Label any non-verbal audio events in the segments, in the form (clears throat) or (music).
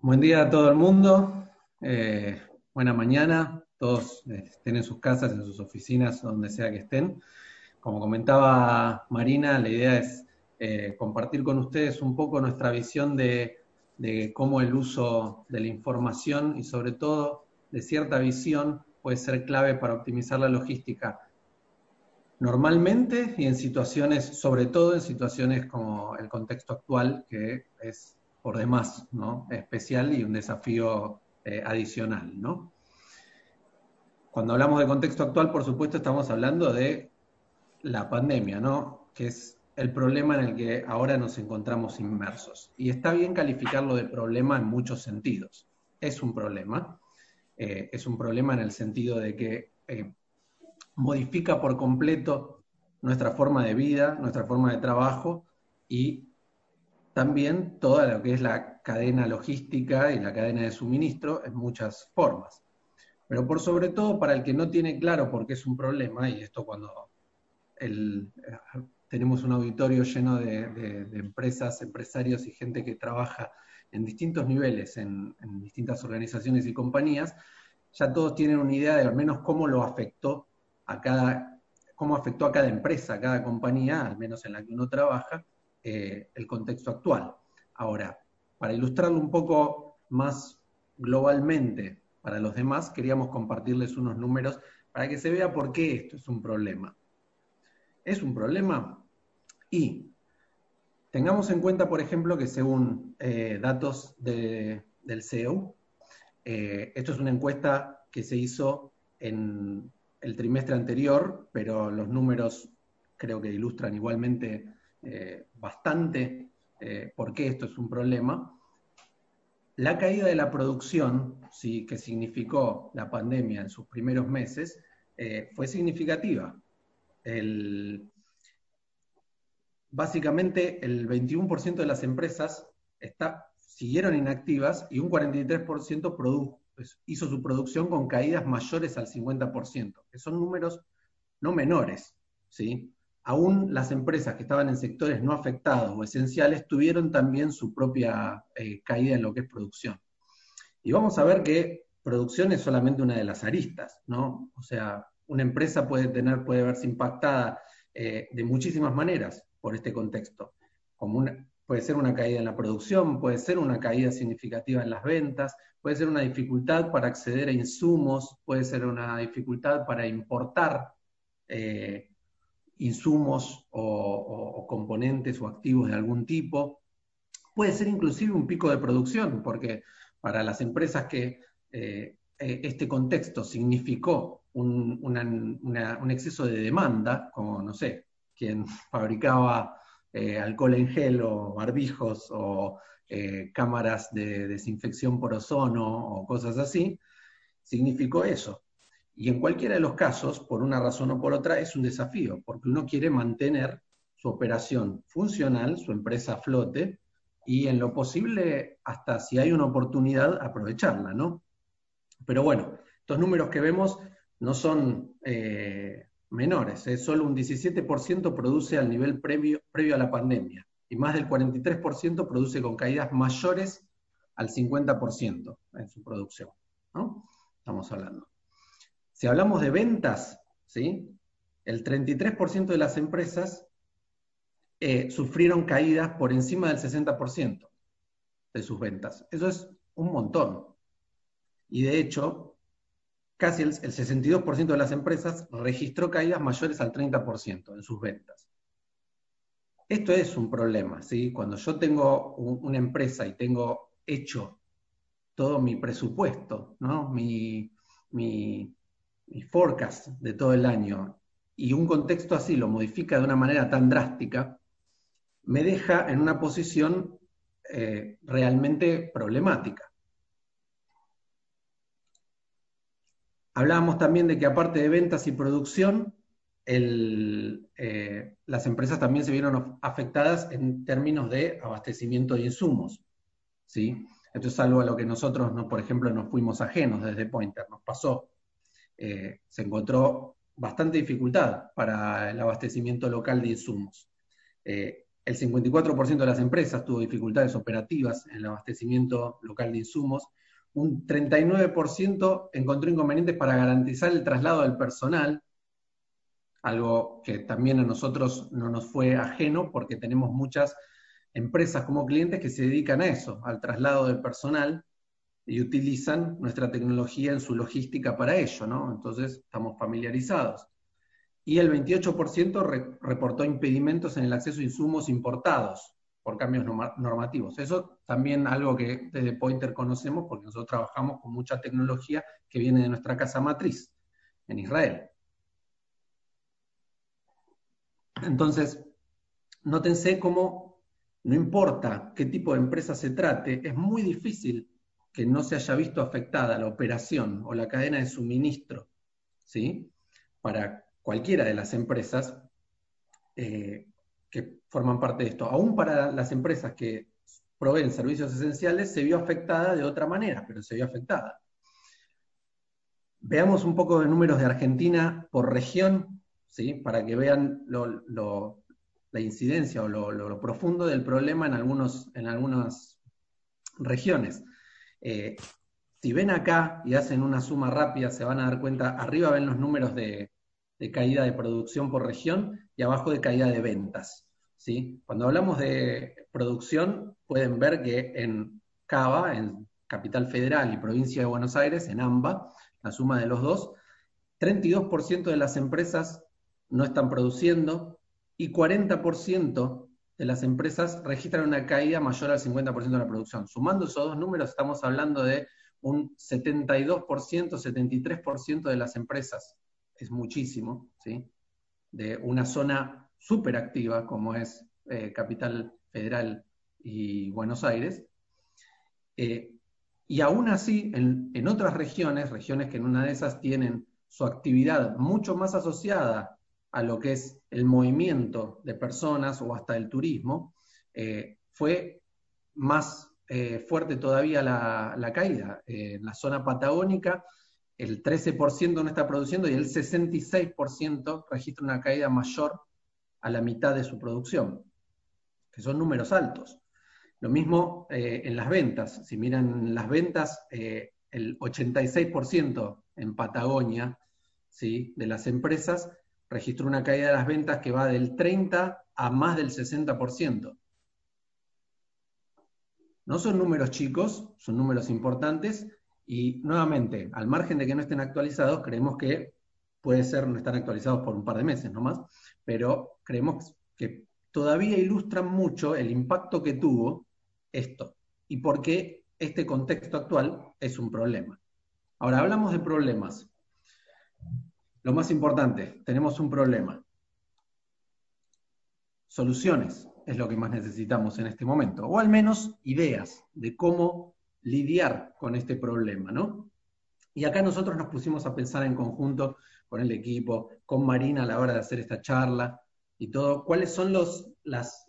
Buen día a todo el mundo, eh, buena mañana, todos eh, estén en sus casas, en sus oficinas, donde sea que estén. Como comentaba Marina, la idea es eh, compartir con ustedes un poco nuestra visión de, de cómo el uso de la información y sobre todo de cierta visión puede ser clave para optimizar la logística. Normalmente y en situaciones, sobre todo en situaciones como el contexto actual, que es por demás, ¿no? Especial y un desafío eh, adicional, ¿no? Cuando hablamos de contexto actual, por supuesto, estamos hablando de la pandemia, ¿no? Que es el problema en el que ahora nos encontramos inmersos. Y está bien calificarlo de problema en muchos sentidos. Es un problema. Eh, es un problema en el sentido de que eh, modifica por completo nuestra forma de vida, nuestra forma de trabajo y también toda lo que es la cadena logística y la cadena de suministro en muchas formas. Pero por sobre todo para el que no tiene claro por qué es un problema, y esto cuando tenemos un auditorio lleno de, empresas, empresarios y gente que trabaja en distintos niveles, en, en, distintas organizaciones y compañías, ya todos tienen una idea de al menos cómo lo afectó a cada, cómo afectó a cada empresa, a cada compañía, al menos en la que uno trabaja, eh, el contexto actual. Ahora, para ilustrarlo un poco más globalmente para los demás, queríamos compartirles unos números para que se vea por qué esto es un problema. ¿Es un problema? Y tengamos en cuenta, por ejemplo, que según eh, datos del CEO, eh, esto es una encuesta que se hizo en el trimestre anterior, pero los números creo que ilustran igualmente eh, bastante eh, por qué esto es un problema. La caída de la producción, ¿sí? que significó la pandemia en sus primeros meses, eh, fue significativa. básicamente el 21% de las empresas está, siguieron inactivas y un 43% pues, hizo su producción con caídas mayores al 50%, que son números no menores. ¿sí? Aún las empresas que estaban en sectores no afectados o esenciales tuvieron también su propia eh, caída en lo que es producción. Y vamos a ver que producción es solamente una de las aristas, ¿no? O sea, una empresa puede tener, puede verse impactada eh, de muchísimas maneras por este contexto. Como puede ser una caída en la producción, puede ser una caída significativa en las ventas, puede ser una dificultad para acceder a insumos, puede ser una dificultad para importar eh, insumos o, componentes o activos de algún tipo. Puede ser inclusive un pico de producción, porque para las empresas que eh, eh, este contexto significó un, exceso de demanda, como, no sé, quien (laughs) fabricaba eh, alcohol en gel o barbijos o cámaras de desinfección por ozono o cosas así, significó eso. Y en cualquiera de los casos, por una razón o por otra, es un desafío, porque uno quiere mantener su operación funcional, su empresa a flote, y en lo posible, hasta si hay una oportunidad, aprovecharla, ¿no? Pero bueno, estos números que vemos no son eh, menores, ¿eh? solo un 17% produce al nivel previo, previo a la pandemia, y más del 43% produce con caídas mayores al 50% en su producción, ¿no? Estamos hablando. Si hablamos de ventas, ¿sí? el 33% de las empresas eh, sufrieron caídas por encima del 60% de sus ventas. Eso es un montón. Y de hecho, casi el, 62% de las empresas registró caídas mayores al 30% en sus ventas. Esto es un problema, ¿sí? Cuando yo tengo una empresa y tengo hecho todo mi presupuesto, ¿no? mi, mi forecast de todo el año y un contexto así lo modifica de una manera tan drástica, me deja en una posición eh, realmente problemática. Hablábamos también de que aparte de ventas y producción, eh, las empresas también se vieron afectadas en términos de abastecimiento de insumos. ¿sí? Esto es algo a lo que nosotros, no, por ejemplo, nos fuimos ajenos desde Pointer, nos pasó eh, se encontró bastante dificultad para el abastecimiento local de insumos. Eh, El 54% de las empresas tuvo dificultades operativas en el abastecimiento local de insumos. Un 39% encontró inconvenientes para garantizar el traslado del personal, algo que también a nosotros no nos fue ajeno porque tenemos muchas empresas como clientes que se dedican a eso, al traslado del personal y utilizan nuestra tecnología en su logística para ello, ¿no? Entonces estamos familiarizados. Y el 28% reportó impedimentos en el acceso a insumos importados por cambios normativos. Eso también algo que desde Pointer conocemos porque nosotros trabajamos con mucha tecnología que viene de nuestra casa matriz en Israel. Entonces, nótense cómo no importa qué tipo de empresa se trate, es muy difícil que no se haya visto afectada la operación o la cadena de suministro, ¿sí? Para cualquiera de las empresas eh, que forman parte de esto. Aún para las empresas que proveen servicios esenciales, se vio afectada de otra manera, pero se vio afectada. Veamos un poco de números de Argentina por región, ¿sí? para que vean la incidencia o lo, profundo del problema en, algunos, en algunas regiones. Eh, si ven acá y hacen una suma rápida, se van a dar cuenta, arriba ven los números de, caída de producción por región y abajo de caída de ventas. ¿sí? Cuando hablamos de producción, pueden ver que en Cava, en Capital Federal y Provincia de Buenos Aires, en AMBA, la suma de los dos, 32% de las empresas no están produciendo y 40% de las empresas registran una caída mayor al 50% de la producción. Sumando esos dos números, estamos hablando de un 72%, 73% de las empresas. Es muchísimo, ¿sí? De una zona súper activa como es eh, Capital Federal y Buenos Aires. Eh, y aún así, en, en otras regiones, regiones que en una de esas tienen su actividad mucho más asociada a lo que es el movimiento de personas o hasta el turismo, eh, fue más eh, fuerte todavía la, caída. Eh, en la zona patagónica, el 13% no está produciendo y el 66% registra una caída mayor a la mitad de su producción, que son números altos. Lo mismo en las ventas. Si miran las ventas, el 86% en Patagonia ¿sí? de las empresas registró una caída de las ventas que va del 30 a más del 60%. No son números chicos, son números importantes y nuevamente, al margen de que no estén actualizados, creemos que puede ser, no están actualizados por un par de meses nomás, pero creemos que todavía ilustran mucho el impacto que tuvo esto y por qué este contexto actual es un problema. Ahora hablamos de problemas. Lo más importante, tenemos un problema. Soluciones es lo que más necesitamos en este momento, o al menos ideas de cómo lidiar con este problema, ¿no? Y acá nosotros nos pusimos a pensar en conjunto con el equipo, con Marina a la hora de hacer esta charla y todo, cuáles son los, las,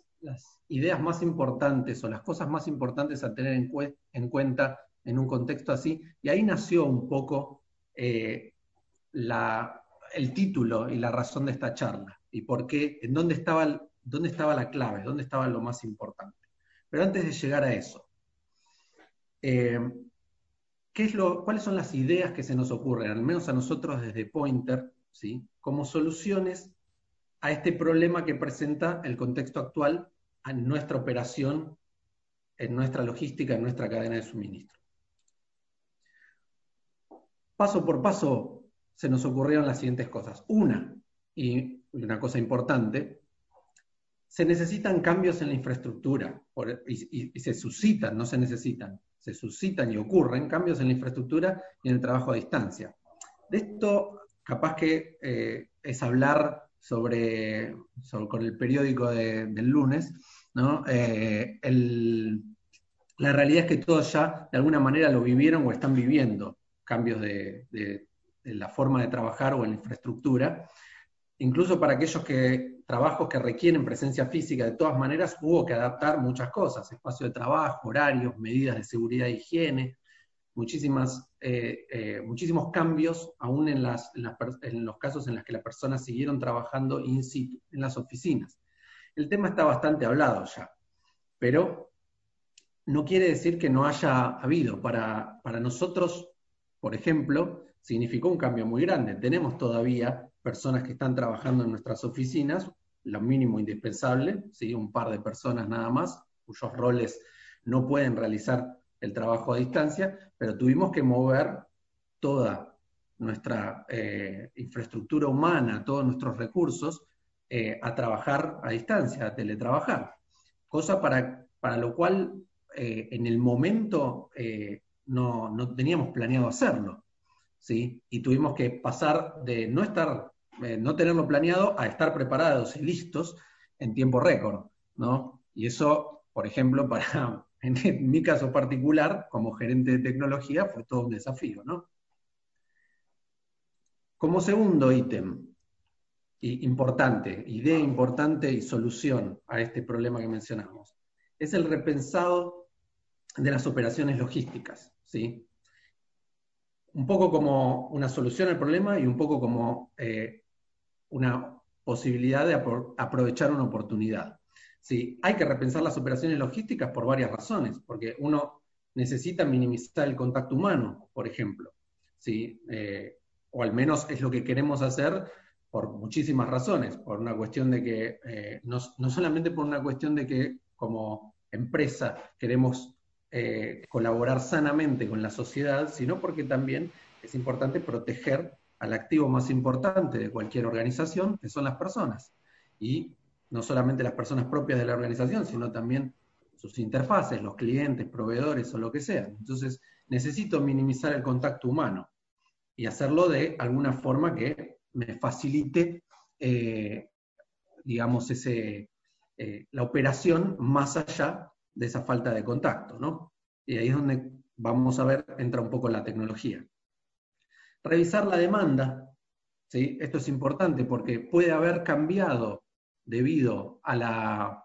ideas más importantes o las cosas más importantes a tener en, cuenta en un contexto así. Y ahí nació un poco eh, la, el título y la razón de esta charla y por qué, en dónde estaba, dónde estaba la clave, dónde estaba lo más importante. Pero antes de llegar a eso, eh, ¿qué es lo, ¿cuáles son las ideas que se nos ocurren, al menos a nosotros desde Pointer, ¿sí? como soluciones a este problema que presenta el contexto actual en nuestra operación, en nuestra logística, en nuestra cadena de suministro? Paso por paso se nos ocurrieron las siguientes cosas. Una, y una cosa importante, se necesitan cambios en la infraestructura y, se suscitan, no se necesitan, se suscitan y ocurren cambios en la infraestructura y en el trabajo a distancia. De esto, capaz que eh, es hablar sobre, con el periódico del lunes, ¿no? Eh, la realidad es que todos ya de alguna manera lo vivieron o están viviendo cambios de, en la forma de trabajar o en la infraestructura. Incluso para aquellos que, trabajos que requieren presencia física, de todas maneras hubo que adaptar muchas cosas, espacio de trabajo, horarios, medidas de seguridad e higiene, muchísimas, eh, eh, muchísimos cambios, aún en, las, en, los casos en los que las personas siguieron trabajando in situ, en las oficinas. el tema está bastante hablado ya, pero no quiere decir que no haya habido. Para, para nosotros, por ejemplo, significó un cambio muy grande. Tenemos todavía personas que están trabajando en nuestras oficinas, lo mínimo indispensable, ¿sí? un par de personas nada más, cuyos roles no pueden realizar el trabajo a distancia, pero tuvimos que mover toda nuestra eh, infraestructura humana, todos nuestros recursos, eh, a trabajar a distancia, a teletrabajar. Cosa para, para lo cual eh, en el momento no, no, teníamos planeado hacerlo. ¿Sí? Y tuvimos que pasar de no estar, no tenerlo planeado a estar preparados y listos en tiempo récord. ¿no? Y eso, por ejemplo, para, (laughs) en mi caso particular, como gerente de tecnología, fue todo un desafío, ¿no? Como segundo ítem, importante, idea importante y solución a este problema que mencionamos, es el repensado de las operaciones logísticas, ¿sí? Un poco como una solución al problema y un poco como eh, una posibilidad de aprovechar una oportunidad. Sí, hay que repensar las operaciones logísticas por varias razones, porque uno necesita minimizar el contacto humano, por ejemplo, ¿sí? Eh, o al menos es lo que queremos hacer por muchísimas razones, por una cuestión de que, eh, no, solamente por una cuestión de que como empresa queremos eh, colaborar sanamente con la sociedad, sino porque también es importante proteger al activo más importante de cualquier organización, que son las personas. Y no solamente las personas propias de la organización, sino también sus interfaces, los clientes, proveedores o lo que sea. Entonces, necesito minimizar el contacto humano y hacerlo de alguna forma que me facilite, eh, digamos, ese, eh, la operación más allá de esa falta de contacto, ¿no? Y ahí es donde vamos a ver, entra un poco la tecnología. Revisar la demanda, ¿sí? Esto es importante porque puede haber cambiado debido a la,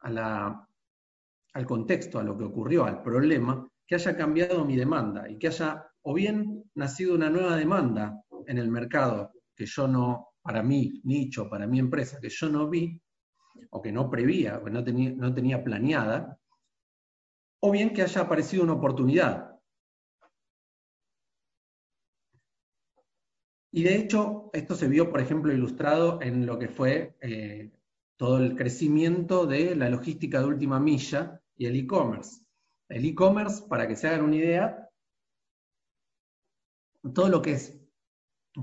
al contexto, a lo que ocurrió, al problema, que haya cambiado mi demanda y que haya o bien nacido una nueva demanda en el mercado que yo no, para mi nicho, para mi empresa, que yo no vi o que no prevía, o que no tenía, no tenía planeada, o bien que haya aparecido una oportunidad Y de hecho, esto se vio, por ejemplo, ilustrado en lo que fue eh, todo el crecimiento de la logística de última milla y el e-commerce. El e-commerce, para que se hagan una idea, todo lo que es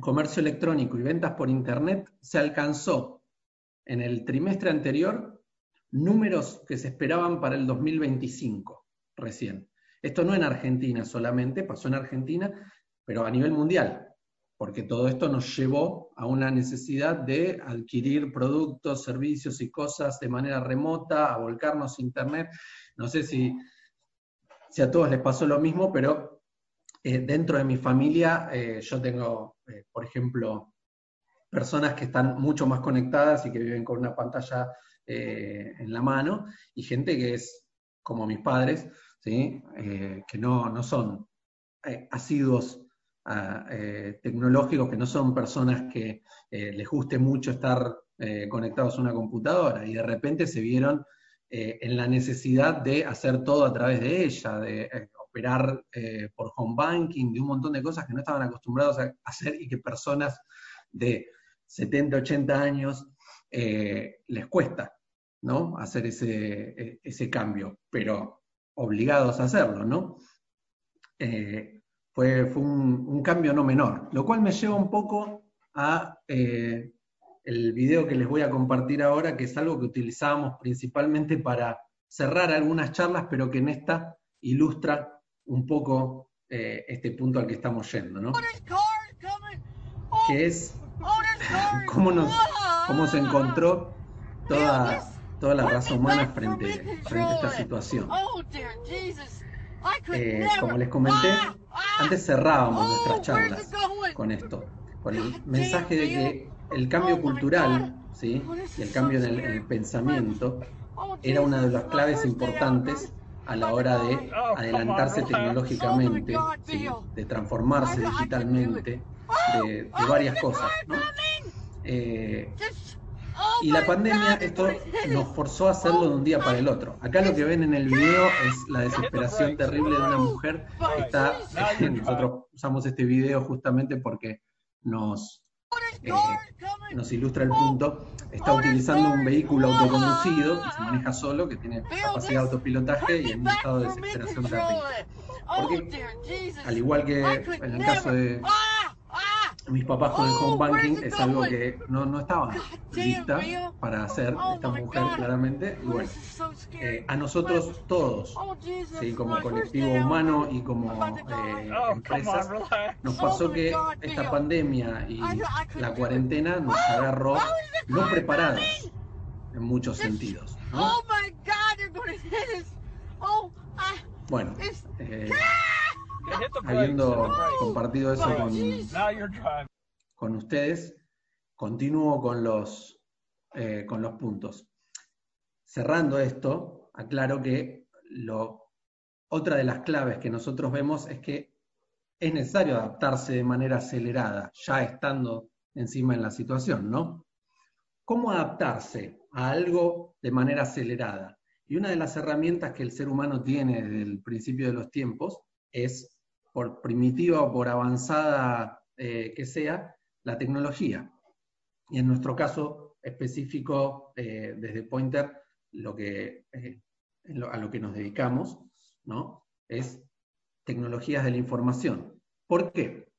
comercio electrónico y ventas por Internet se alcanzó en el trimestre anterior números que se esperaban para el 2025 recién. Esto no en Argentina solamente, pasó en Argentina, pero a nivel mundial porque todo esto nos llevó a una necesidad de adquirir productos, servicios y cosas de manera remota, a volcarnos a Internet. No sé si, a todos les pasó lo mismo, pero eh, dentro de mi familia eh, yo tengo, eh, por ejemplo, personas que están mucho más conectadas y que viven con una pantalla en la mano, y gente que es como mis padres, ¿sí? que no, no son asiduos eh, tecnológicos que no son personas que eh, les guste mucho estar eh, conectados a una computadora y de repente se vieron en la necesidad de hacer todo a través de ella, de operar por home banking, de un montón de cosas que no estaban acostumbrados a hacer y que personas de 70, 80 años les cuesta, ¿no? Hacer ese, ese cambio, pero obligados a hacerlo, ¿no? fue, un, cambio no menor, lo cual me lleva un poco a eh, el video que les voy a compartir ahora, que es algo que utilizamos principalmente para cerrar algunas charlas, pero que en esta ilustra un poco eh, este punto al que estamos yendo, ¿no? Que es (laughs) cómo, nos, cómo se encontró toda, toda la raza humana frente, frente a esta situación. Eh, como les comenté, antes cerrábamos nuestras charlas con esto, con el mensaje de que el cambio cultural ¿sí? y el cambio en el, pensamiento era una de las claves importantes a la hora de adelantarse tecnológicamente, de transformarse digitalmente, de, varias cosas. Eh, Y la pandemia, esto nos forzó a hacerlo de un día para el otro. Acá lo que ven en el video es la desesperación terrible de una mujer que está, nosotros usamos este video justamente porque nos, eh, nos ilustra el punto, está utilizando un vehículo autoconducido que se maneja solo, que tiene capacidad de autopilotaje y en un estado de desesperación terrible. Porque, al igual que en el caso de mis papás con el home banking es algo que no, no estaban lista para hacer esta mujer claramente. Y bueno, eh, a nosotros todos, ¿sí? como colectivo humano y como eh, empresas, nos pasó que esta pandemia y la cuarentena nos agarró no preparados en muchos sentidos. Bueno, eh, (laughs) habiendo compartido eso con, con ustedes, continúo con los, eh, con los puntos. Cerrando esto, aclaro que lo, otra de las claves que nosotros vemos es que es necesario adaptarse de manera acelerada, ya estando encima en la situación, ¿no? ¿Cómo adaptarse a algo de manera acelerada? Y una de las herramientas que el ser humano tiene desde el principio de los tiempos es, por primitiva o por avanzada eh, que sea, la tecnología. Y en nuestro caso específico, eh, desde Pointer, lo que, eh, a lo que nos dedicamos ¿no? es tecnologías de la información. ¿Por qué?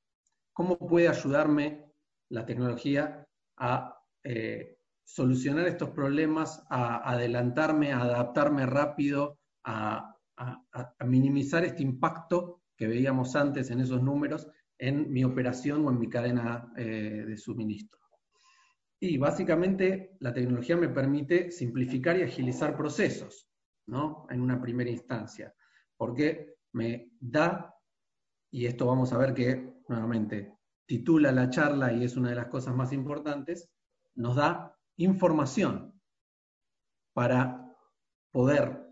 ¿Cómo puede ayudarme la tecnología a solucionar estos problemas, a adelantarme, a adaptarme rápido, a a, minimizar este impacto que veíamos antes en esos números en mi operación o en mi cadena eh, de suministro. Y básicamente la tecnología me permite simplificar y agilizar procesos, ¿no? En una primera instancia, porque me da, y esto vamos a ver que nuevamente titula la charla y es una de las cosas más importantes, nos da información para poder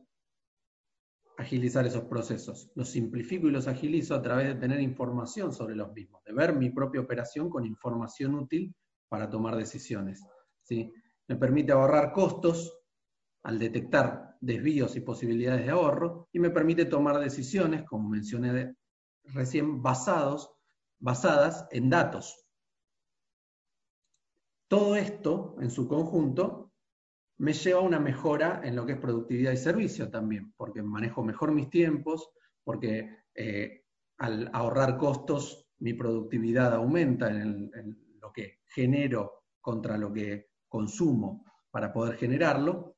agilizar esos procesos. Los simplifico y los agilizo a través de tener información sobre los mismos, de ver mi propia operación con información útil para tomar decisiones. ¿sí? Me permite ahorrar costos al detectar desvíos y posibilidades de ahorro y me permite tomar decisiones, como mencioné recién, basados, basadas en datos. Todo esto en su conjunto me lleva a una mejora en lo que es productividad y servicio también, porque manejo mejor mis tiempos, porque eh, al ahorrar costos mi productividad aumenta en, lo que genero contra lo que consumo para poder generarlo,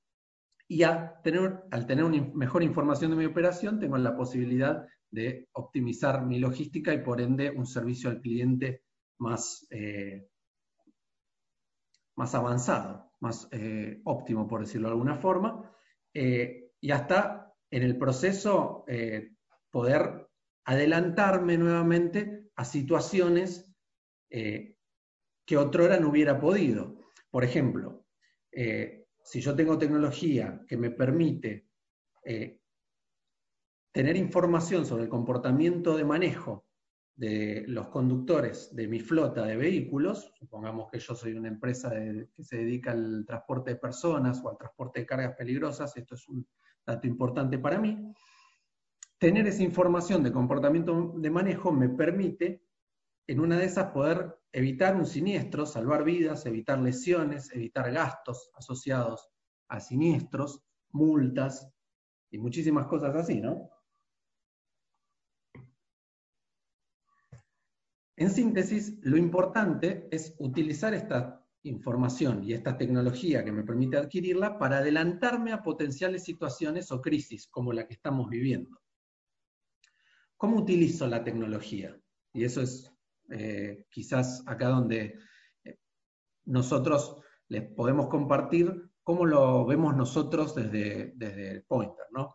y tener, al tener una mejor información de mi operación, tengo la posibilidad de optimizar mi logística y por ende un servicio al cliente más, eh, más avanzado más eh, óptimo, por decirlo de alguna forma, eh, y hasta en el proceso eh, poder adelantarme nuevamente a situaciones que otrora no hubiera podido. Por ejemplo, si yo tengo tecnología que me permite tener información sobre el comportamiento de manejo de los conductores de mi flota de vehículos, supongamos que yo soy una empresa que se dedica al transporte de personas o al transporte de cargas peligrosas, esto es un dato importante para mí, tener esa información de comportamiento de manejo me permite en una de esas poder evitar un siniestro, salvar vidas, evitar lesiones, evitar gastos asociados a siniestros, multas y muchísimas cosas así, ¿no? En síntesis, lo importante es utilizar esta información y esta tecnología que me permite adquirirla para adelantarme a potenciales situaciones o crisis como la que estamos viviendo. ¿Cómo utilizo la tecnología? Y eso es eh, quizás acá donde eh, nosotros les podemos compartir cómo lo vemos nosotros desde, desde Pointer, ¿no?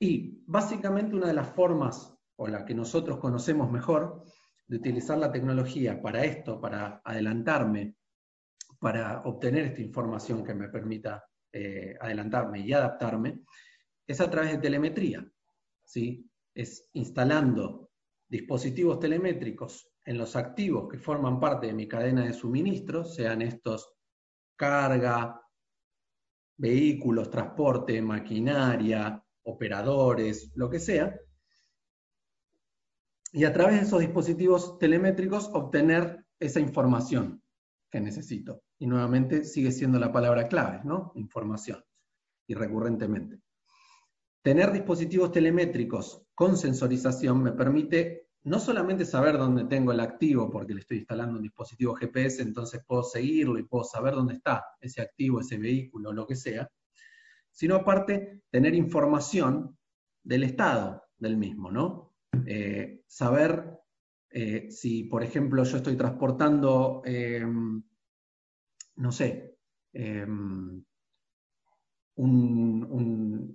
Y básicamente una de las formas o la que nosotros conocemos mejor, de utilizar la tecnología para esto, para adelantarme, para obtener esta información que me permita eh, adelantarme y adaptarme, es a través de telemetría. ¿sí? Es instalando dispositivos telemétricos en los activos que forman parte de mi cadena de suministro, sean estos carga, vehículos, transporte, maquinaria, operadores, lo que sea, y a través de esos dispositivos telemétricos obtener esa información que necesito. Y nuevamente sigue siendo la palabra clave, ¿no? Información, y recurrentemente. Tener dispositivos telemétricos con sensorización me permite no solamente saber dónde tengo el activo, porque le estoy instalando un dispositivo GPS, entonces puedo seguirlo y puedo saber dónde está ese activo, ese vehículo, lo que sea, sino aparte tener información del estado del mismo, ¿no? Eh, saber eh, si, por ejemplo, yo estoy transportando, em, no sé, em,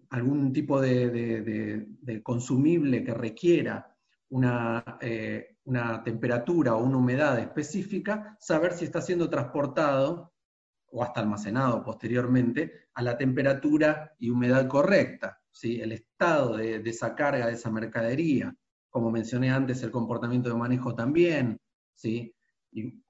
algún tipo de, consumible que requiera una, eh, una, temperatura o una humedad específica, saber si está siendo transportado o hasta almacenado posteriormente a la temperatura y humedad correcta, ¿sí? el estado de, esa carga, de esa mercadería, como mencioné antes, el comportamiento de manejo también, ¿sí? y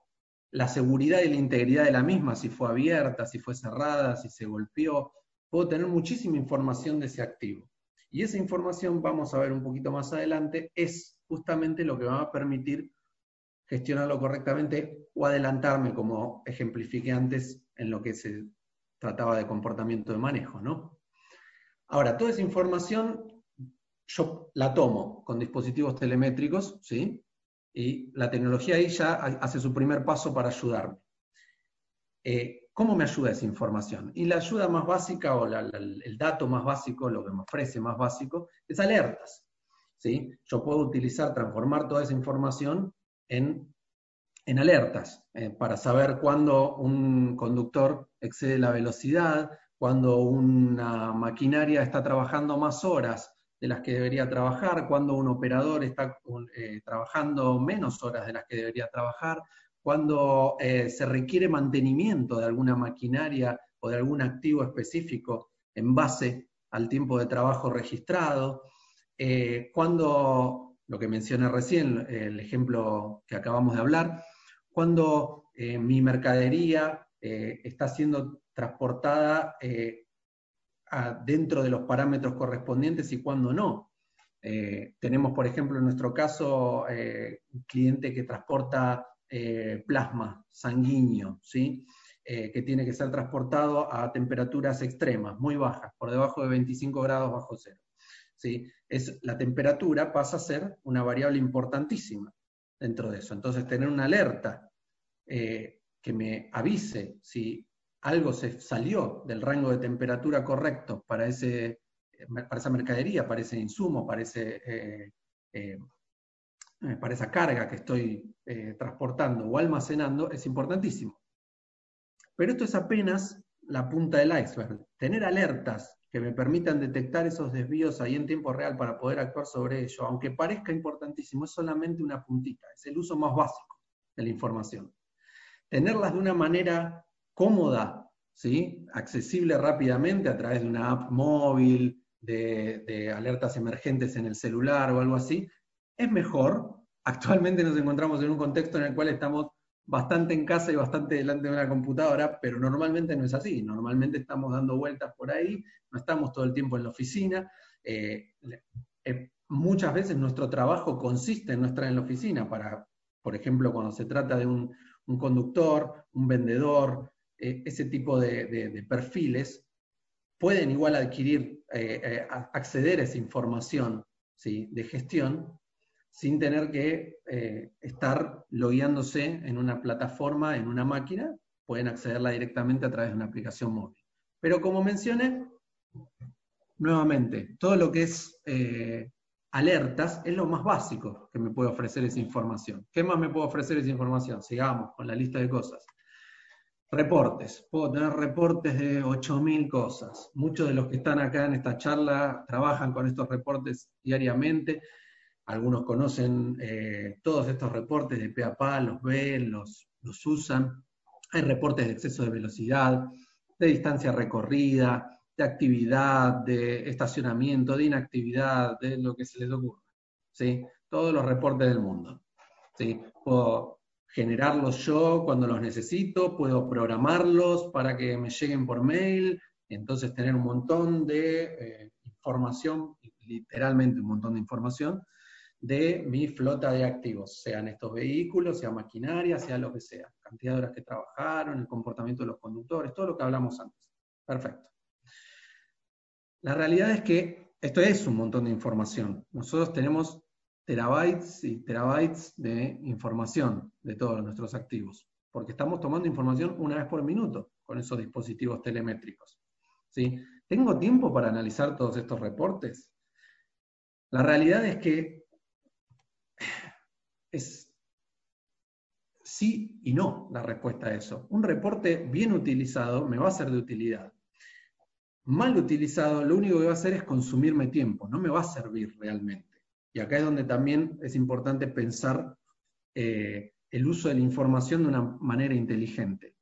la seguridad y la integridad de la misma, si fue abierta, si fue cerrada, si se golpeó, puedo tener muchísima información de ese activo. Y esa información, vamos a ver un poquito más adelante, es justamente lo que va a permitir gestionarlo correctamente o adelantarme, como ejemplifiqué antes, en lo que se trataba de comportamiento de manejo, ¿no? Ahora, toda esa información yo la tomo con dispositivos telemétricos, ¿sí? Y la tecnología ahí ya hace su primer paso para ayudarme. Eh, ¿Cómo me ayuda esa información? Y la ayuda más básica o el dato más básico, lo que me ofrece más básico, es alertas. ¿sí? Yo puedo utilizar, transformar toda esa información en en alertas eh, para saber cuándo un conductor excede la velocidad, cuando una maquinaria está trabajando más horas de las que debería trabajar, cuando un operador está eh, trabajando menos horas de las que debería trabajar, cuando eh, se requiere mantenimiento de alguna maquinaria o de algún activo específico en base al tiempo de trabajo registrado, cuando, lo que mencioné recién, el ejemplo que acabamos de hablar, cuando eh, mi mercadería eh, está siendo transportada eh, dentro de los parámetros correspondientes y cuando no. tenemos, por ejemplo, en nuestro caso, un cliente que transporta plasma sanguíneo, ¿sí? que tiene que ser transportado a temperaturas extremas, muy bajas, por debajo de 25 grados bajo cero. ¿sí? Es, la temperatura pasa a ser una variable importantísima dentro de eso. Entonces, tener una alerta eh, que me avise si algo se salió del rango de temperatura correcto para, ese, para esa mercadería, para ese insumo, para, eh, eh, para esa carga que estoy transportando o almacenando, es importantísimo. Pero esto es apenas la punta del iceberg. Tener alertas que me permitan detectar esos desvíos ahí en tiempo real para poder actuar sobre ello, aunque parezca importantísimo, es solamente una puntita, es el uso más básico de la información. Tenerlas de una manera cómoda, ¿sí? accesible rápidamente a través de una app móvil, de, alertas emergentes en el celular o algo así, es mejor. Actualmente nos encontramos en un contexto en el cual estamos bastante en casa y bastante delante de una computadora, pero normalmente no es así. Normalmente estamos dando vueltas por ahí, no estamos todo el tiempo en la oficina. Eh, eh, muchas veces nuestro trabajo consiste en no estar en la oficina para, por ejemplo, cuando se trata de un, conductor, un vendedor, eh, ese tipo de, perfiles, pueden igual adquirir, acceder a esa información ¿sí? de gestión sin tener que eh, estar logueándose en una plataforma, en una máquina, pueden accederla directamente a través de una aplicación móvil. Pero como mencioné, nuevamente, todo lo que es eh, alertas es lo más básico que me puede ofrecer esa información. ¿Qué más me puede ofrecer esa información? Sigamos con la lista de cosas. Reportes. Puedo tener reportes de 8.000 cosas. Muchos de los que están acá en esta charla trabajan con estos reportes diariamente algunos conocen eh, todos estos reportes de PAPA, los ven, los, los usan. Hay reportes de exceso de velocidad, de distancia recorrida, de actividad, de estacionamiento, de inactividad, de lo que se les ocurra. ¿sí? Todos los reportes del mundo. ¿sí? Puedo generarlos yo cuando los necesito, puedo programarlos para que me lleguen por mail, entonces tener un montón de eh, información, literalmente un montón de información, de mi flota de activos, sean estos vehículos, sea maquinaria, sea lo que sea, cantidad de horas que trabajaron, el comportamiento de los conductores, todo lo que hablamos antes. Perfecto. La realidad es que esto es un montón de información. Nosotros tenemos terabytes y terabytes de información de todos nuestros activos, porque estamos tomando información una vez por minuto con esos dispositivos telemétricos. ¿sí? ¿Tengo tiempo para analizar todos estos reportes? La realidad es que es sí y no la respuesta a eso. Un reporte bien utilizado me va a ser de utilidad mal utilizado, lo único que va a hacer es consumirme tiempo, no me va a servir realmente. Y acá es donde también es importante pensar eh, el uso de la información de una manera inteligente.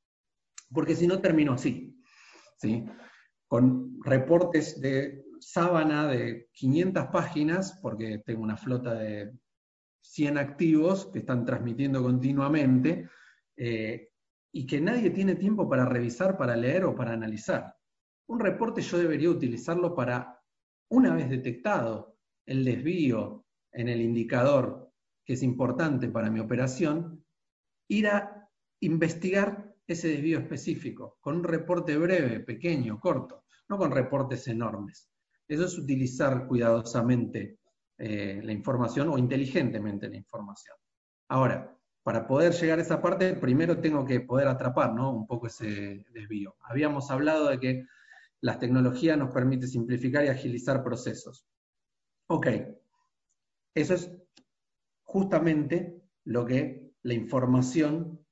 Porque si no termino así, ¿sí? con reportes de sábana de 500 páginas, porque tengo una flota de 100 activos que están transmitiendo continuamente, eh, y que nadie tiene tiempo para revisar, para leer o para analizar. Un reporte yo debería utilizarlo para, una vez detectado el desvío en el indicador que es importante para mi operación, ir a investigar ese desvío específico, con un reporte breve, pequeño, corto, no con reportes enormes. Eso es utilizar cuidadosamente eh, la información o inteligentemente la información. Ahora, para poder llegar a esa parte, primero tengo que poder atrapar ¿no? un poco ese desvío. Habíamos hablado de que las tecnologías nos permiten simplificar y agilizar procesos. Ok, eso es justamente lo que la información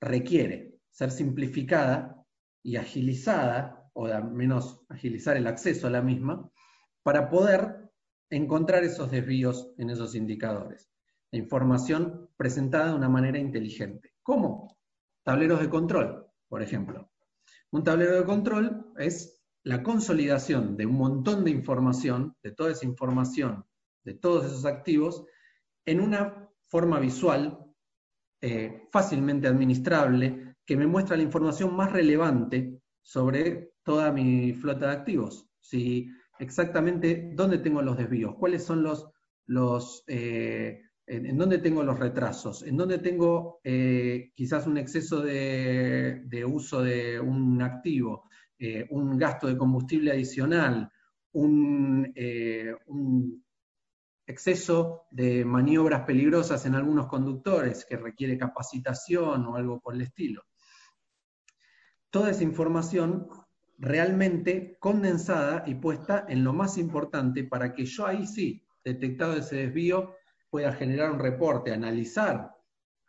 requiere, ser simplificada y agilizada, o al menos agilizar el acceso a la misma, para poder encontrar esos desvíos en esos indicadores. La información presentada de una manera inteligente. ¿Cómo? Tableros de control, por ejemplo. Un tablero de control es la consolidación de un montón de información, de toda esa información, de todos esos activos, en una forma visual eh, fácilmente administrable que me muestra la información más relevante sobre toda mi flota de activos. Si exactamente dónde tengo los desvíos, cuáles son los, los eh, en, dónde tengo los retrasos, en dónde tengo eh, quizás un exceso de, uso de un activo, un gasto de combustible adicional, un, exceso de maniobras peligrosas en algunos conductores que requiere capacitación o algo por el estilo. Toda esa información realmente condensada y puesta en lo más importante para que yo ahí sí, detectado ese desvío, pueda generar un reporte, analizar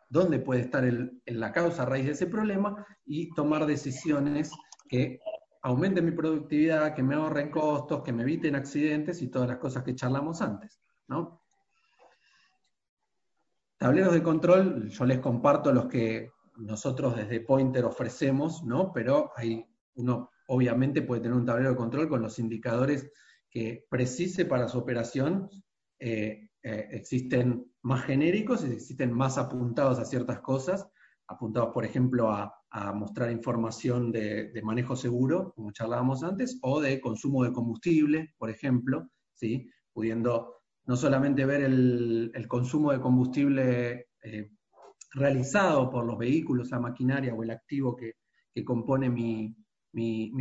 dónde puede estar la causa a raíz de ese problema y tomar decisiones que aumenten mi productividad, que me ahorren costos, que me eviten accidentes y todas las cosas que charlamos antes. Tableros de control, yo les comparto los que nosotros desde Pointer ofrecemos, ¿no? pero hay, uno obviamente puede tener un tablero de control con los indicadores que precise para su operación eh, eh, existen más genéricos y existen más apuntados a ciertas cosas, apuntados, por ejemplo, a, mostrar información de, manejo seguro, como charlábamos antes, o de consumo de combustible, por ejemplo, ¿sí? pudiendo no solamente ver el, consumo de combustible eh, realizado por los vehículos, la maquinaria o el activo que, compone mi,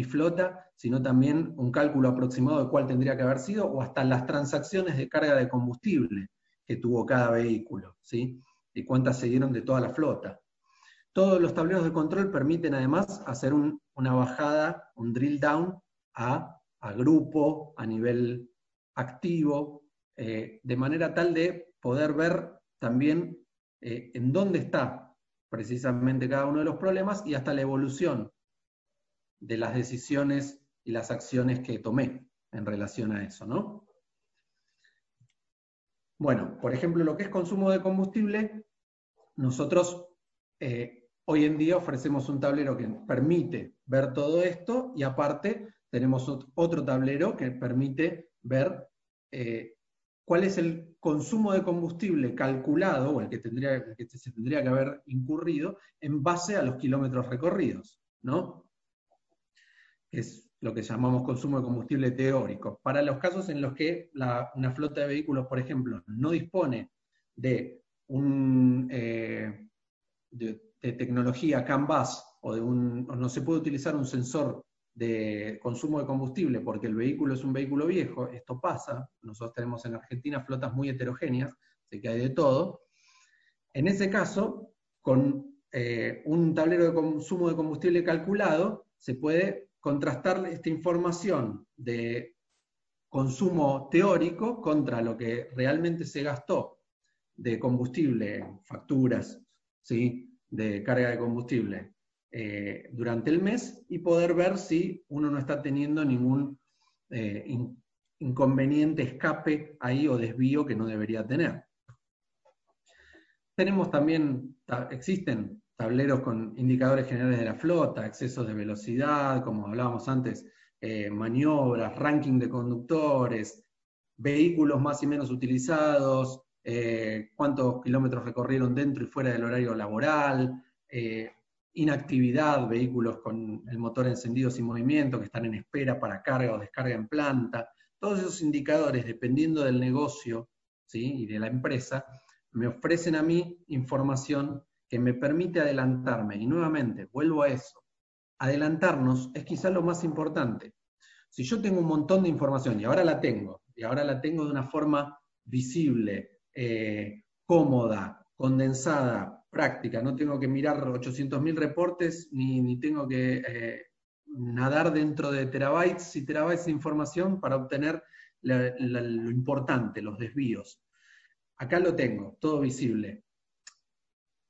flota, sino también un cálculo aproximado de cuál tendría que haber sido, o hasta las transacciones de carga de combustible que tuvo cada vehículo, ¿sí? y cuántas se dieron de toda la flota. Todos los tableros de control permiten además hacer una bajada, un drill down a, grupo, a nivel activo, eh, de manera tal de poder ver también eh, en dónde está precisamente cada uno de los problemas y hasta la evolución de las decisiones y las acciones que tomé en relación a eso, ¿no? Bueno, por ejemplo, lo que es consumo de combustible, nosotros eh, hoy en día ofrecemos un tablero que permite ver todo esto y aparte tenemos otro tablero que permite ver cuál es el consumo de combustible calculado, o el que, se tendría que haber incurrido, en base a los kilómetros recorridos, ¿no? Es lo que llamamos consumo de combustible teórico. Para los casos en los que una flota de vehículos, por ejemplo, no dispone de, eh, tecnología CAN-BUS o, no se puede utilizar un sensor de consumo de combustible porque el vehículo es un vehículo viejo, esto pasa, nosotros tenemos en Argentina flotas muy heterogéneas, así que hay de todo. En ese caso, con eh, un tablero de consumo de combustible calculado, se puede contrastar esta información de consumo teórico contra lo que realmente se gastó de combustible, facturas, ¿sí? de carga de combustible eh, durante el mes y poder ver si uno no está teniendo ningún eh, inconveniente escape ahí o desvío que no debería tener. Tenemos también, existen tableros con indicadores generales de la flota, excesos de velocidad, como hablábamos antes, eh, maniobras, ranking de conductores, vehículos más y menos utilizados, cuántos kilómetros recorrieron dentro y fuera del horario laboral, inactividad, vehículos con el motor encendido sin movimiento, que están en espera para carga o descarga en planta. Todos esos indicadores, dependiendo del negocio ¿sí? y de la empresa, me ofrecen a mí información que me permite adelantarme. Y nuevamente, vuelvo a eso. Adelantarnos es quizá lo más importante. Si yo tengo un montón de información, y ahora la tengo, y ahora la tengo de una forma visible, eh, cómoda, condensada, práctica, no tengo que mirar 800.000 reportes ni, tengo que eh, nadar dentro de terabytes y terabytes de información para obtener lo importante, los desvíos. Acá lo tengo, todo visible.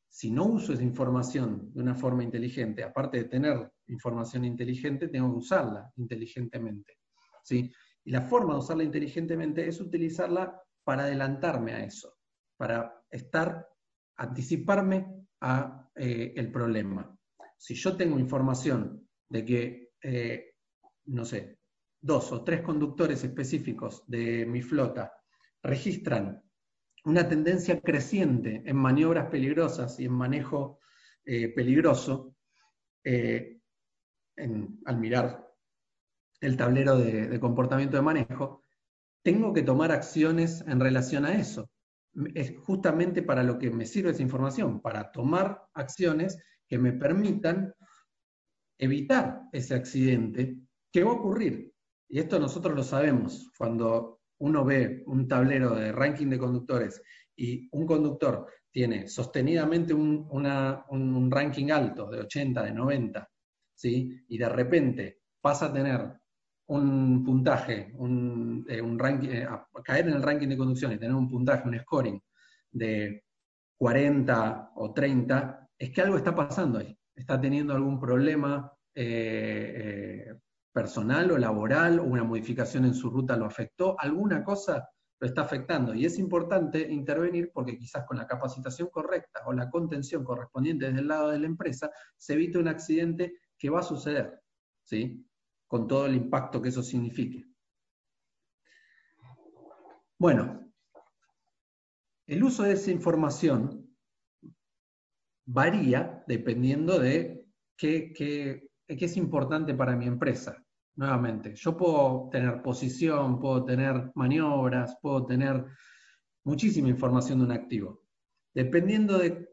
Si no uso esa información de una forma inteligente, aparte de tener información inteligente, tengo que usarla inteligentemente. ¿sí? Y la forma de usarla inteligentemente es utilizarla para adelantarme a eso, para estar anticiparme a eh, el problema. Si yo tengo información de que, eh, no sé, dos o tres conductores específicos de mi flota registran una tendencia creciente en maniobras peligrosas y en manejo eh, peligroso, al mirar el tablero de comportamiento de manejo, tengo que tomar acciones en relación a eso es justamente para lo que me sirve esa información, para tomar acciones que me permitan evitar ese accidente que va a ocurrir. Y esto nosotros lo sabemos. Cuando uno ve un tablero de ranking de conductores y un conductor tiene sostenidamente un, un ranking alto de 80, de 90, ¿sí? y de repente pasa a tener un puntaje, un, eh, ranking, eh, caer en el ranking de conducción y tener un puntaje, un scoring de 40 o 30, es que algo está pasando ahí. Está teniendo algún problema eh, personal o laboral, o una modificación en su ruta lo afectó, alguna cosa lo está afectando. Y es importante intervenir porque quizás con la capacitación correcta o la contención correspondiente desde el lado de la empresa se evita un accidente que va a suceder. ¿sí? Con todo el impacto que eso signifique. Bueno, el uso de esa información varía dependiendo de qué, es importante para mi empresa. Nuevamente, yo puedo tener posición, puedo tener maniobras, puedo tener muchísima información de un activo. Dependiendo de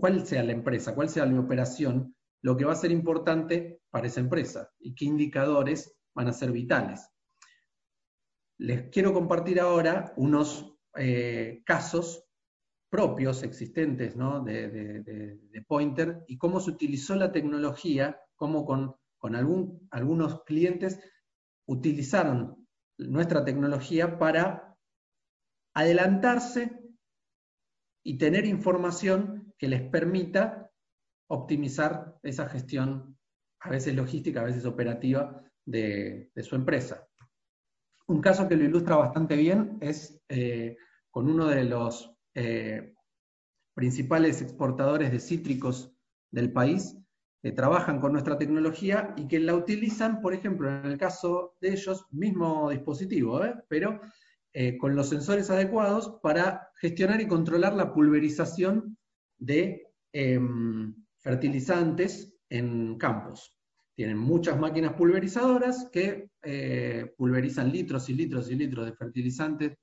cuál sea la empresa, cuál sea mi operación, lo que va a ser importante para esa empresa y qué indicadores van a ser vitales. Les quiero compartir ahora unos eh, casos propios, existentes de, Pointer y cómo se utilizó la tecnología, cómo con, algunos clientes utilizaron nuestra tecnología para adelantarse y tener información que les permita optimizar esa gestión, a veces logística, a veces operativa, de, su empresa. Un caso que lo ilustra bastante bien es eh, con uno de los eh, principales exportadores de cítricos del país, que trabajan con nuestra tecnología y que la utilizan, por ejemplo, en el caso de ellos, mismo dispositivo, ¿eh? pero con los sensores adecuados para gestionar y controlar la pulverización de em, fertilizantes en campos. Tienen muchas máquinas pulverizadoras que eh, pulverizan litros y litros y litros de fertilizantes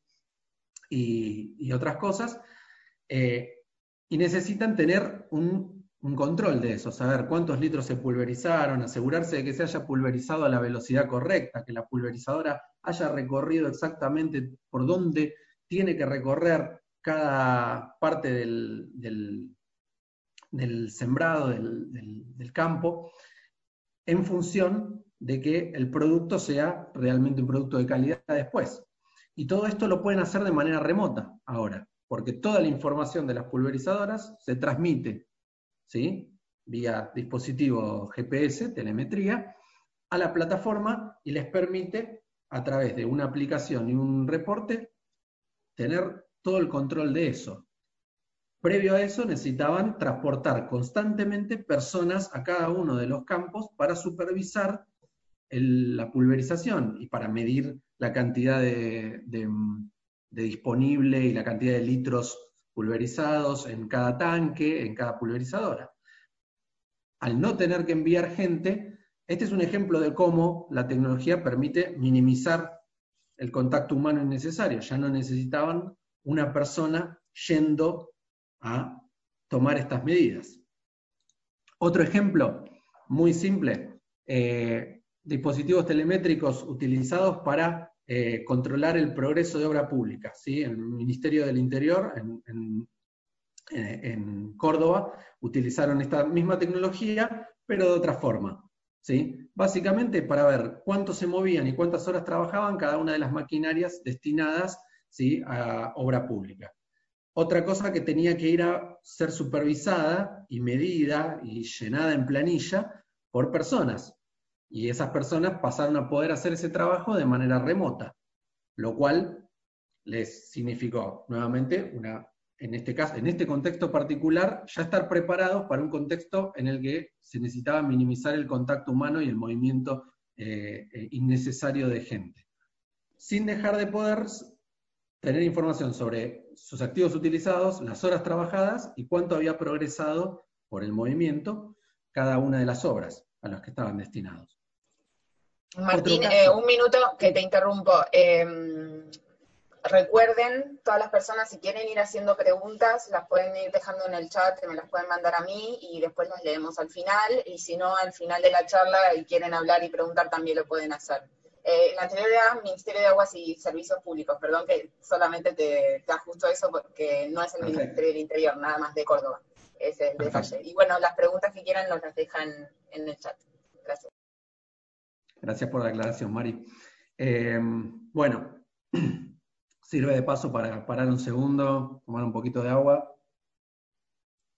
y, otras cosas, eh, y necesitan tener un, control de eso, saber cuántos litros se pulverizaron, asegurarse de que se haya pulverizado a la velocidad correcta, que la pulverizadora haya recorrido exactamente por dónde tiene que recorrer cada parte del, sembrado, del, campo, en función de que el producto sea realmente un producto de calidad después. Y todo esto lo pueden hacer de manera remota ahora, porque toda la información de las pulverizadoras se transmite, ¿sí? vía dispositivo GPS, telemetría, a la plataforma y les permite a través de una aplicación y un reporte, tener todo el control de eso. Previo a eso necesitaban transportar constantemente personas a cada uno de los campos para supervisar la pulverización y para medir la cantidad de, de disponible y la cantidad de litros pulverizados en cada tanque, en cada pulverizadora. Al no tener que enviar gente, este es un ejemplo de cómo la tecnología permite minimizar el contacto humano innecesario. Ya no necesitaban una persona yendo a tomar estas medidas. Otro ejemplo muy simple, eh, dispositivos telemétricos utilizados para eh, controlar el progreso de obra pública. ¿sí? El Ministerio del Interior, en, en Córdoba, utilizaron esta misma tecnología, pero de otra forma. ¿sí? Básicamente para ver cuánto se movían y cuántas horas trabajaban cada una de las maquinarias destinadas a obra pública. Otra cosa que tenía que ir a ser supervisada y medida y llenada en planilla por personas. Y esas personas pasaron a poder hacer ese trabajo de manera remota, lo cual les significó nuevamente una en este caso, en este contexto particular, ya estar preparados para un contexto en el que se necesitaba minimizar el contacto humano y el movimiento eh, eh, innecesario de gente. Sin dejar de poder tener información sobre sus activos utilizados, las horas trabajadas y cuánto había progresado por el movimiento cada una de las obras a las que estaban destinados. Martín, eh, un minuto que te interrumpo. Em, recuerden, todas las personas, si quieren ir haciendo preguntas, las pueden ir dejando en el chat, me las pueden mandar a mí y después las leemos al final. Y si no, al final de la charla y quieren hablar y preguntar, también lo pueden hacer. Eh, la anterior era Ministerio de Aguas y Servicios Públicos, perdón que solamente te, ajusto eso porque no es el Ministerio del Interior, nada más de Córdoba, es el detalle. Y bueno, las preguntas que quieran nos las dejan en el chat. Gracias. Gracias por la aclaración, Mari. Eh, bueno, (clears throat) Sirve de paso para parar un segundo, tomar un poquito de agua,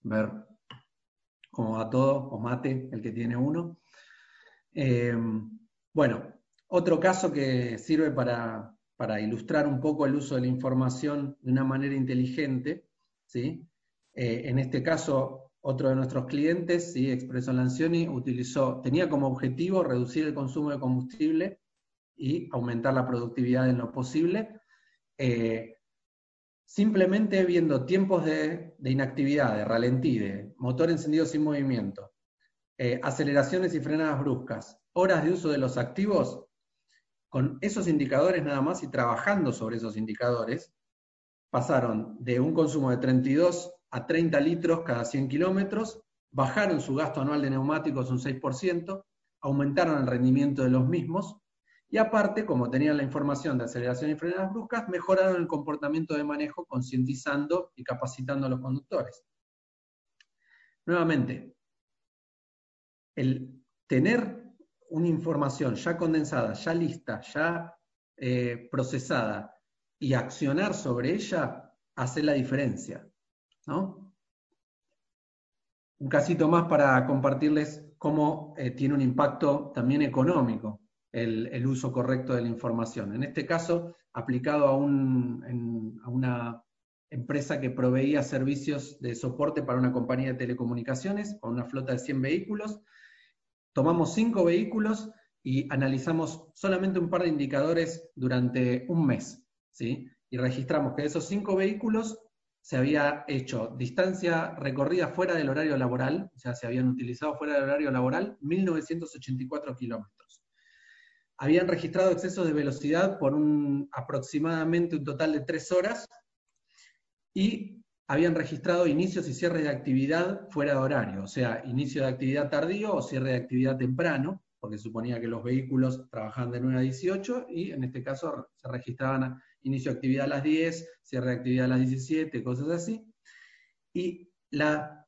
ver cómo va todo, o mate el que tiene uno. Eh, bueno, otro caso que sirve para, ilustrar un poco el uso de la información de una manera inteligente, ¿sí? Eh, en este caso, otro de nuestros clientes, ¿sí? Expreso Lancioni, utilizó, tenía como objetivo reducir el consumo de combustible y aumentar la productividad en lo posible, eh, simplemente viendo tiempos de, inactividad, de ralentí, de motor encendido sin movimiento, eh, aceleraciones y frenadas bruscas, horas de uso de los activos, con esos indicadores nada más y trabajando sobre esos indicadores, pasaron de un consumo de 32 a 30 litros cada 100 kilómetros, bajaron su gasto anual de neumáticos un 6%, aumentaron el rendimiento de los mismos y aparte, como tenían la información de aceleración y frenadas bruscas, mejoraron el comportamiento de manejo concientizando y capacitando a los conductores. Nuevamente, el tener una información ya condensada, ya lista, ya eh, procesada y accionar sobre ella hace la diferencia. Un casito más para compartirles cómo eh, tiene un impacto también económico el, uso correcto de la información. En este caso, aplicado a, una empresa que proveía servicios de soporte para una compañía de telecomunicaciones, con una flota de 100 vehículos. Tomamos cinco vehículos y analizamos solamente un par de indicadores durante un mes. ¿sí? Y registramos que de esos cinco vehículos se había hecho distancia recorrida fuera del horario laboral, o sea, se habían utilizado fuera del horario laboral 1.984 kilómetros. Habían registrado excesos de velocidad por un, aproximadamente un total de tres horas y habían registrado inicios y cierres de actividad fuera de horario, o sea, inicio de actividad tardío o cierre de actividad temprano, porque suponía que los vehículos trabajaban de 9 a 18 y en este caso se registraban inicio de actividad a las 10, cierre de actividad a las 17, cosas así. Y la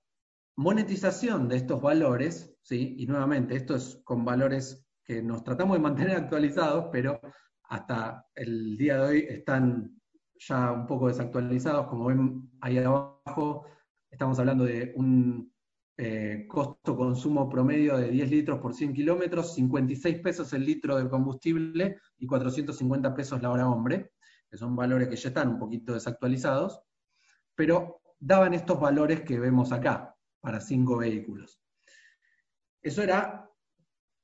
monetización de estos valores, ¿sí? y nuevamente esto es con valores que nos tratamos de mantener actualizados, pero hasta el día de hoy están ya un poco desactualizados. Como ven ahí abajo, estamos hablando de un eh, costo-consumo promedio de 10 litros por 100 kilómetros, 56 pesos el litro de combustible y 450 pesos la hora hombre, que son valores que ya están un poquito desactualizados, pero daban estos valores que vemos acá para cinco vehículos. Eso era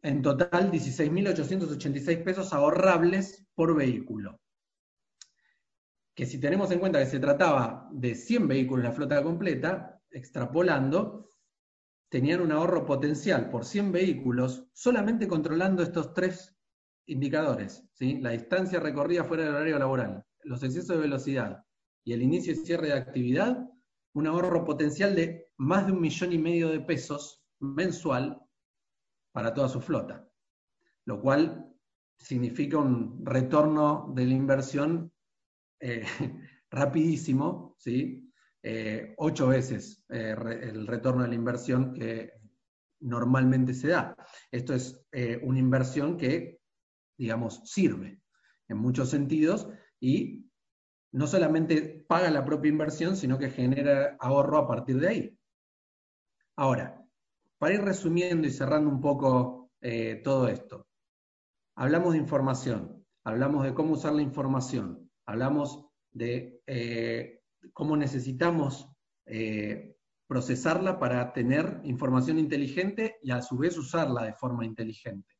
en total 16.886 pesos ahorrables por vehículo que si tenemos en cuenta que se trataba de 100 vehículos la flota completa, extrapolando, tenían un ahorro potencial por 100 vehículos solamente controlando estos tres indicadores, ¿sí? la distancia recorrida fuera del horario laboral, los excesos de velocidad y el inicio y cierre de actividad, un ahorro potencial de más de un millón y medio de pesos mensual para toda su flota, lo cual significa un retorno de la inversión eh, (laughs) rapidísimo, ¿sí? Eh, ocho veces eh, el retorno de la inversión que normalmente se da. Esto es una inversión que, digamos, sirve en muchos sentidos y no solamente paga la propia inversión, sino que genera ahorro a partir de ahí. Ahora, para ir resumiendo y cerrando un poco todo esto, hablamos de información, hablamos de cómo usar la información, hablamos de eh, cómo necesitamos eh, procesarla para tener información inteligente y a su vez usarla de forma inteligente.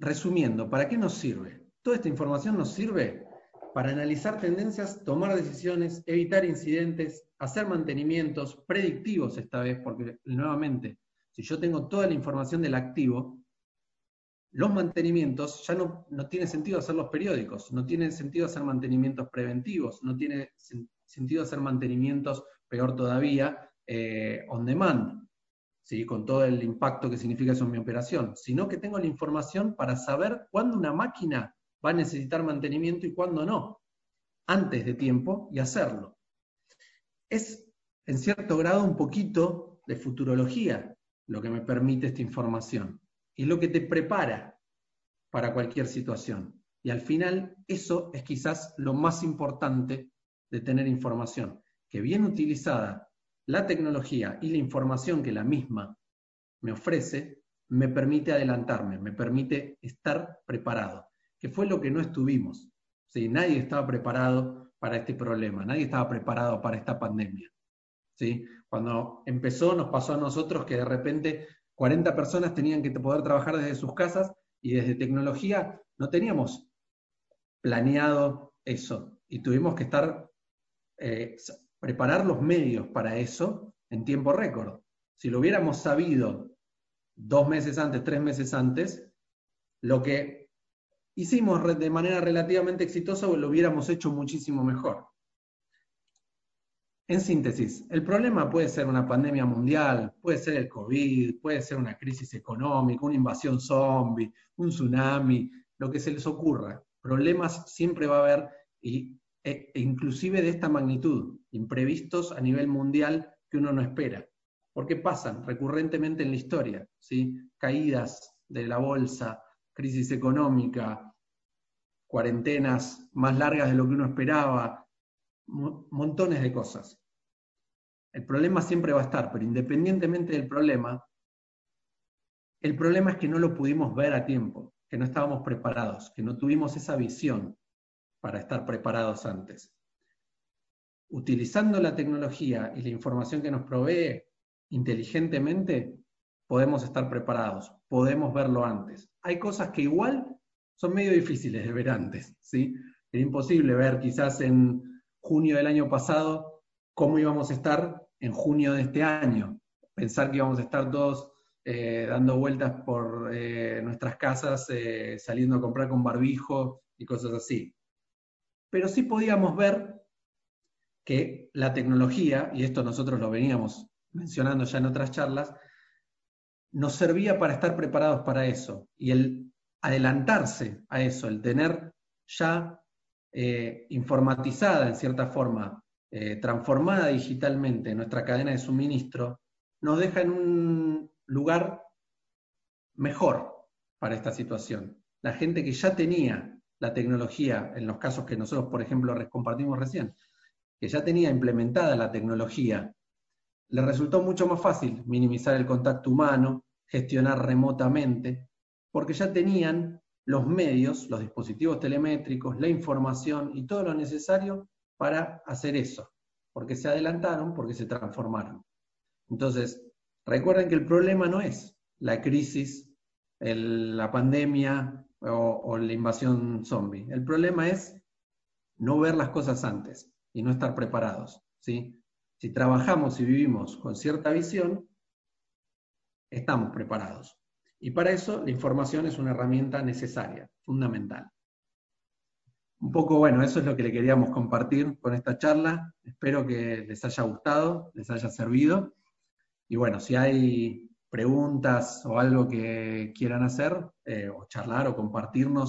Resumiendo, ¿para qué nos sirve? Toda esta información nos sirve para analizar tendencias, tomar decisiones, evitar incidentes, hacer mantenimientos predictivos esta vez, porque nuevamente, si yo tengo toda la información del activo, los mantenimientos ya no, no, tiene sentido hacer los periódicos, no tiene sentido hacer mantenimientos preventivos, no tiene sentido hacer mantenimientos, peor todavía, eh, on demand, ¿sí? con todo el impacto que significa eso en mi operación, sino que tengo la información para saber cuándo una máquina va a necesitar mantenimiento y cuándo no, antes de tiempo y hacerlo. Es en cierto grado un poquito de futurología lo que me permite esta información es lo que te prepara para cualquier situación. Y al final, eso es quizás lo más importante de tener información, que bien utilizada la tecnología y la información que la misma me ofrece, me permite adelantarme, me permite estar preparado, que fue lo que no estuvimos. ¿sí? Nadie estaba preparado para este problema, nadie estaba preparado para esta pandemia. ¿sí? Cuando empezó nos pasó a nosotros que de repente 40 personas tenían que poder trabajar desde sus casas y desde tecnología no teníamos planeado eso y tuvimos que estar, eh, preparar los medios para eso en tiempo récord. Si lo hubiéramos sabido dos meses antes, tres meses antes, lo que hicimos de manera relativamente exitosa lo hubiéramos hecho muchísimo mejor. En síntesis, el problema puede ser una pandemia mundial, puede ser el COVID, puede ser una crisis económica, una invasión zombie, un tsunami, lo que se les ocurra. Problemas siempre va a haber, e, e, inclusive de esta magnitud, imprevistos a nivel mundial que uno no espera, porque pasan recurrentemente en la historia, ¿sí? caídas de la bolsa, crisis económica, cuarentenas más largas de lo que uno esperaba, montones de cosas. El problema siempre va a estar, pero independientemente del problema, el problema es que no lo pudimos ver a tiempo, que no estábamos preparados, que no tuvimos esa visión para estar preparados antes. Utilizando la tecnología y la información que nos provee inteligentemente, podemos estar preparados, podemos verlo antes. Hay cosas que igual son medio difíciles de ver antes, ¿sí? Era imposible ver quizás en junio del año pasado cómo íbamos a estar en junio de este año. Pensar que íbamos a estar todos eh, dando vueltas por eh, nuestras casas, eh, saliendo a comprar con barbijo y cosas así. Pero sí podíamos ver que la tecnología, y esto nosotros lo veníamos mencionando ya en otras charlas, nos servía para estar preparados para eso. Y el adelantarse a eso, el tener ya eh, informatizada en cierta forma, eh, transformada digitalmente nuestra cadena de suministro, nos deja en un lugar mejor para esta situación. La gente que ya tenía la tecnología, en los casos que nosotros, por ejemplo, compartimos recién, que ya tenía implementada la tecnología, le resultó mucho más fácil minimizar el contacto humano, gestionar remotamente, porque ya tenían los medios, los dispositivos telemétricos, la información y todo lo necesario para hacer eso, porque se adelantaron, porque se transformaron. Entonces, recuerden que el problema no es la crisis, la pandemia o, la invasión zombie. El problema es no ver las cosas antes y no estar preparados. ¿sí? Si trabajamos y vivimos con cierta visión, estamos preparados. Y para eso la información es una herramienta necesaria, fundamental. Un poco, bueno, eso es lo que le queríamos compartir con esta charla. Espero que les haya gustado, les haya servido. Y bueno, si hay preguntas o algo que quieran hacer, eh, o charlar o compartirnos